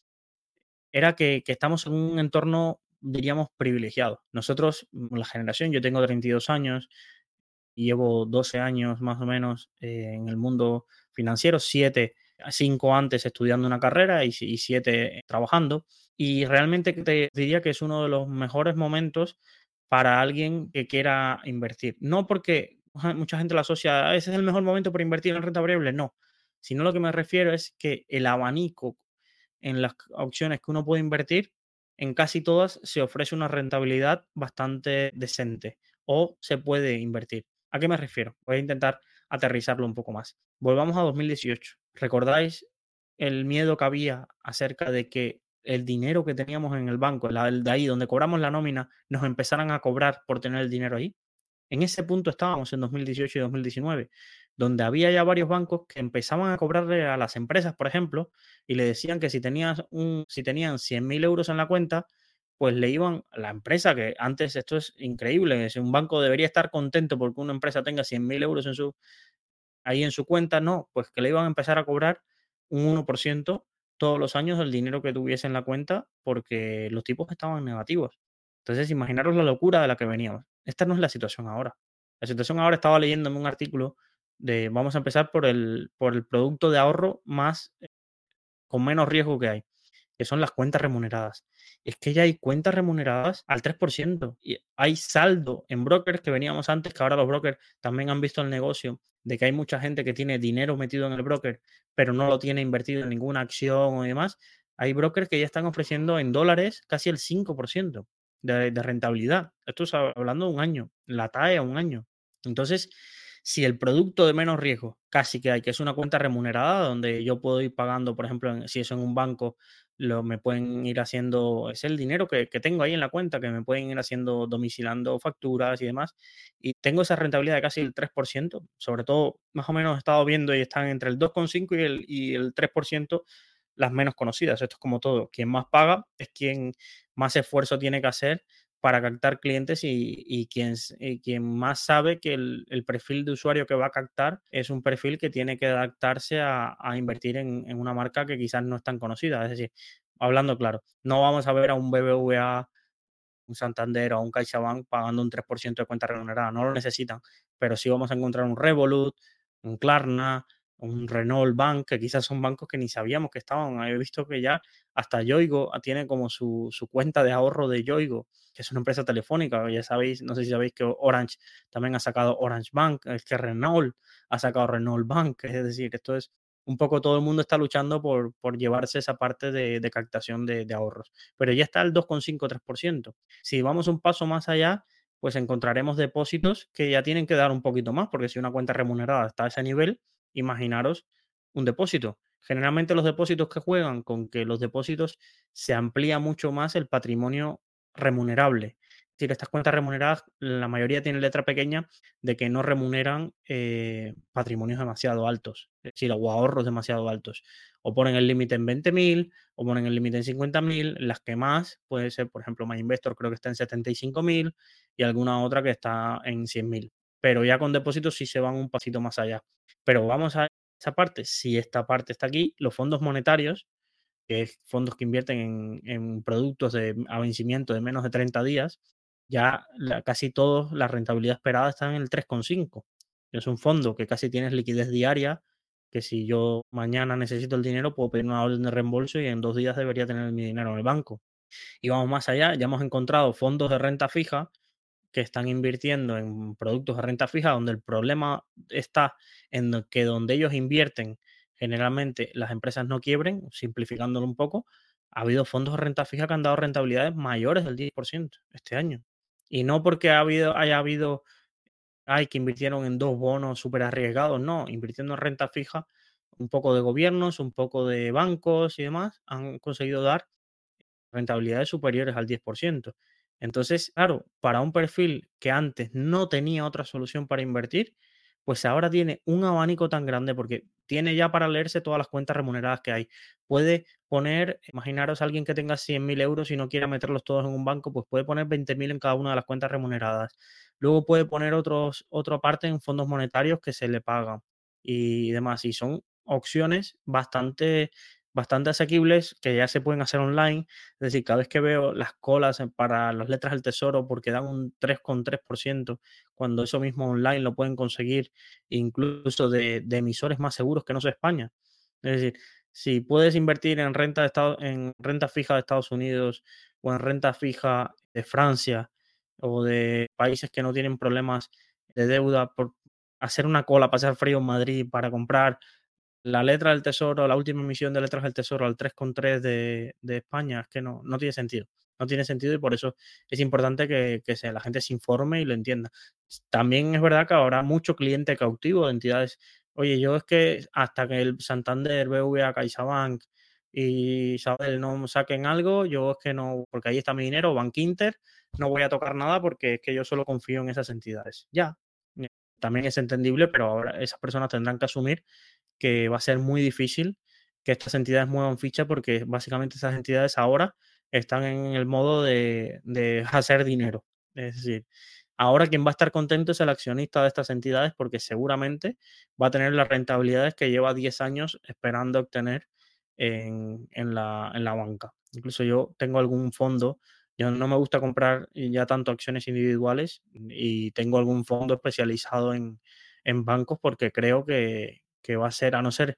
era que, que, estamos en un entorno, diríamos, privilegiado. Nosotros, mm, la generación, yo tengo 32 años llevo 12 años más o menos eh, en el mundo financiero, 7, 5 antes estudiando una carrera y 7 trabajando. Y realmente te diría que es uno de los mejores momentos para alguien que quiera invertir. No porque mucha gente lo asocia, ah, ese es el mejor momento para invertir en renta variable, no, sino lo que me refiero es que el abanico en las opciones que uno puede invertir, en casi todas se ofrece una rentabilidad bastante decente o se puede invertir. ¿A qué me refiero? Voy a intentar aterrizarlo un poco más. Volvamos a 2018. ¿Recordáis el miedo que había acerca de que el dinero que teníamos en el banco, de ahí donde cobramos la nómina, nos empezaran a cobrar por tener el dinero ahí? En ese punto estábamos en 2018 y 2019, donde había ya varios bancos que empezaban a cobrarle a las empresas, por ejemplo, y le decían que si, tenías un, si tenían 100.000 euros en la cuenta, pues le iban a la empresa, que antes esto es increíble, un banco debería estar contento porque una empresa tenga 100.000 euros en su, ahí en su cuenta, no, pues que le iban a empezar a cobrar un 1% todos los años del dinero que tuviese en la cuenta porque los tipos estaban negativos. Entonces, imaginaros la locura de la que veníamos. Esta no es la situación ahora. La situación ahora estaba leyéndome un artículo de, vamos a empezar por el, por el producto de ahorro más, eh, con menos riesgo que hay, que son las cuentas remuneradas. Es que ya hay cuentas remuneradas al 3%. Y hay saldo en brokers que veníamos antes, que ahora los brokers también han visto el negocio de que hay mucha gente que tiene dinero metido en el broker, pero no lo tiene invertido en ninguna acción o demás. Hay brokers que ya están ofreciendo en dólares casi el 5% de, rentabilidad. Esto es hablando de un año, la TAE a un año. Entonces, si el producto de menos riesgo casi que hay, que es una cuenta remunerada, donde yo puedo ir pagando, por ejemplo, si es en un banco, lo, me pueden ir haciendo, es el dinero que, que, tengo ahí en la cuenta, que me pueden ir haciendo, domicilando facturas y demás. Y tengo esa rentabilidad de casi el 3%, sobre todo, más o menos he estado viendo y están entre el 2,5 y el, y el 3% las menos conocidas. Esto es como todo. Quien más paga es quien más esfuerzo tiene que hacer para captar clientes y, quien, quien, más sabe que el, perfil de usuario que va a captar es un perfil que tiene que adaptarse a, invertir en, en, una marca que quizás no es tan conocida. Es decir, hablando claro, no vamos a ver a un BBVA, un Santander o un CaixaBank pagando un 3% de cuenta remunerada, no lo necesitan, pero sí vamos a encontrar un Revolut, un Klarna, un Renault Bank, que quizás son bancos que ni sabíamos que estaban. He visto que ya hasta Yoigo tiene como su, su, cuenta de ahorro de Yoigo, que es una empresa telefónica. Ya sabéis, no sé si sabéis que Orange también ha sacado Orange Bank, que Renault ha sacado Renault Bank. Es decir, esto es un poco todo el mundo está luchando por, por llevarse esa parte de, de captación de, de, ahorros. Pero ya está el 2,53%. Si vamos un paso más allá, pues encontraremos depósitos que ya tienen que dar un poquito más, porque si una cuenta remunerada está a ese nivel, imaginaros un depósito. Generalmente los depósitos que juegan con que los depósitos se amplía mucho más el patrimonio remunerable. Es estas cuentas remuneradas, la mayoría tienen letra pequeña de que no remuneran eh, patrimonios demasiado altos, es decir, o ahorros demasiado altos. O ponen el límite en 20.000, o ponen el límite en 50.000. Las que más puede ser, por ejemplo, MyInvestor creo que está en 75.000 y alguna otra que está en 100.000 pero ya con depósitos sí se van un pasito más allá. Pero vamos a esa parte, si esta parte está aquí, los fondos monetarios, que es fondos que invierten en, productos de, a vencimiento de menos de 30 días, ya casi todos la rentabilidad esperada está en el 3,5. Es un fondo que casi tienes liquidez diaria, que si yo mañana necesito el dinero, puedo pedir una orden de reembolso y en dos días debería tener mi dinero en el banco. Y vamos más allá, ya hemos encontrado fondos de renta fija que están invirtiendo en productos de renta fija, donde el problema está en que donde ellos invierten, generalmente las empresas no quiebren, simplificándolo un poco, ha habido fondos de renta fija que han dado rentabilidades mayores del 10% este año. Y no porque ha habido, haya habido, hay que invirtieron en dos bonos súper arriesgados, no, invirtiendo en renta fija, un poco de gobiernos, un poco de bancos y demás, han conseguido dar rentabilidades superiores al 10%. Entonces, claro, para un perfil que antes no tenía otra solución para invertir, pues ahora tiene un abanico tan grande porque tiene ya para leerse todas las cuentas remuneradas que hay. Puede poner, imaginaros a alguien que tenga 100.000 euros y no quiera meterlos todos en un banco, pues puede poner 20.000 en cada una de las cuentas remuneradas. Luego puede poner otra parte en fondos monetarios que se le pagan y demás. Y son opciones bastante, bastante asequibles que ya se pueden hacer online. Es decir, cada vez que veo las colas para las letras del tesoro porque dan un 3,3%, cuando eso mismo online lo pueden conseguir incluso de, emisores más seguros que no sea España. Es decir, si puedes invertir en renta, de Estado, en renta fija de Estados Unidos o en renta fija de Francia o de países que no tienen problemas de deuda por hacer una cola, pasar frío en Madrid para comprar la letra del tesoro, la última emisión de letras del tesoro al 3,3 de, de España, es que no, no tiene sentido. No tiene sentido y por eso es importante que, que la gente se informe y lo entienda. También es verdad que habrá mucho cliente cautivo de entidades. Oye, yo es que hasta que el Santander, BVA, CaixaBank y Isabel no saquen algo, yo es que no, porque ahí está mi dinero, Bank Inter, no voy a tocar nada porque es que yo solo confío en esas entidades. Ya, eh, también es entendible, pero ahora esas personas tendrán que asumir que va a ser muy difícil que estas entidades muevan ficha porque básicamente esas entidades ahora están en el modo de, de hacer dinero. Es decir, ahora quien va a estar contento es el accionista de estas entidades porque seguramente va a tener las rentabilidades que lleva 10 años esperando obtener en, en, la, en la banca. Incluso yo tengo algún fondo yo no me gusta comprar ya tanto acciones individuales y tengo algún fondo especializado en, en bancos porque creo que, que, va a ser, a no ser,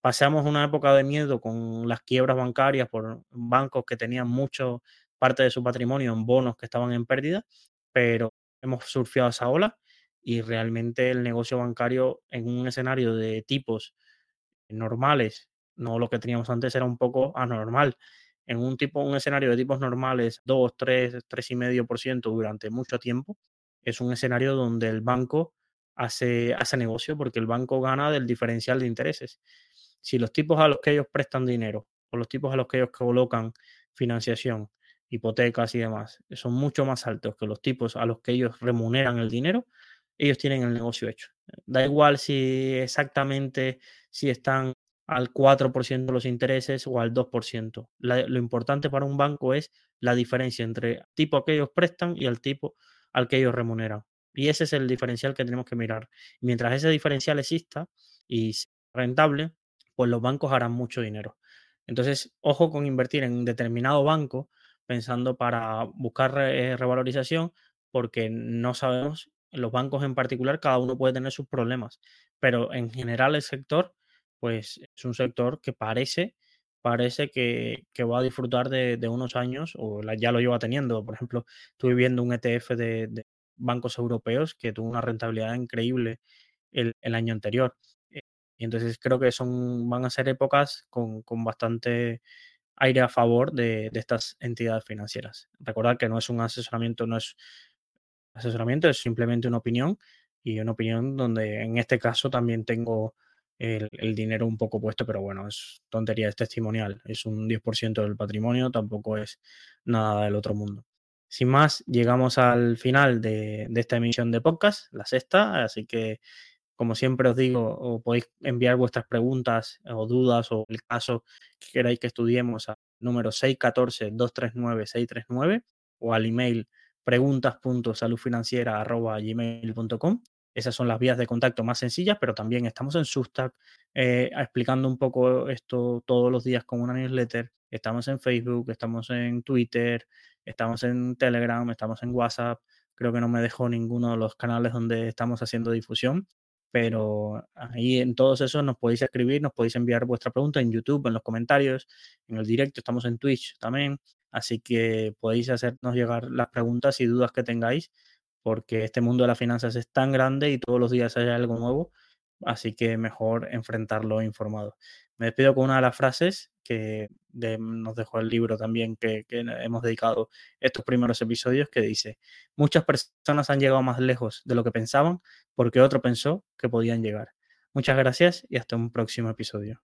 pasamos una época de miedo con las quiebras bancarias por bancos que tenían mucho parte de su patrimonio en bonos que estaban en pérdida, pero hemos surfeado esa ola y realmente el negocio bancario en un escenario de tipos normales, no lo que teníamos antes era un poco anormal. En un tipo, un escenario de tipos normales, 2, 3, 3,5% durante mucho tiempo, es un escenario donde el banco hace, hace negocio porque el banco gana del diferencial de intereses. Si los tipos a los que ellos prestan dinero o los tipos a los que ellos colocan financiación, hipotecas y demás, son mucho más altos que los tipos a los que ellos remuneran el dinero, ellos tienen el negocio hecho. Da igual si exactamente si están al 4% de los intereses o al 2%. lo importante para un banco es la diferencia entre el tipo que ellos prestan y el tipo al que ellos remuneran. Y ese es el diferencial que tenemos que mirar. Mientras ese diferencial exista y sea rentable, pues los bancos harán mucho dinero. Entonces, ojo con invertir en un determinado banco pensando para buscar revalorización, porque no sabemos, los bancos en particular, cada uno puede tener sus problemas, pero en general el sector pues es un sector que parece, parece que, que va a disfrutar de, unos años, o ya lo lleva teniendo. Por ejemplo, estuve viendo un ETF de bancos europeos que tuvo una rentabilidad increíble el, el año anterior. Eh, y entonces creo que son, van a ser épocas con, con bastante aire a favor de, de, estas entidades financieras. Recordad que no es un asesoramiento, no es asesoramiento, es simplemente una opinión y una opinión donde en este caso también tengo el, dinero un poco puesto, pero bueno, es tontería, es testimonial, es un 10% del patrimonio, tampoco es nada del otro mundo. Sin más, llegamos al final de, esta emisión de podcast, la sexta, así que como siempre os digo, o podéis enviar vuestras preguntas o dudas o el caso que queráis que estudiemos al número 614-239-639 o al email preguntas.saludfinanciera.gmail.com esas son las vías de contacto más sencillas, pero también estamos en Substack eh, explicando un poco esto todos los días con una newsletter. Estamos en Facebook, estamos en Twitter, estamos en Telegram, estamos en WhatsApp. Creo que no me dejo ninguno de los canales donde estamos haciendo difusión, pero ahí en todos esos nos podéis escribir, nos podéis enviar vuestra pregunta en YouTube, en los comentarios, en el directo, estamos en Twitch también, así que podéis hacernos llegar las preguntas y dudas que tengáis porque este mundo de las finanzas es tan grande y todos los días hay algo nuevo, así que mejor enfrentarlo informado. Me despido con una de las frases que nos dejó el libro también que, que, hemos dedicado estos primeros episodios, que dice, muchas personas han llegado más lejos de lo que pensaban porque otro pensó que podían llegar. Muchas gracias y hasta un próximo episodio.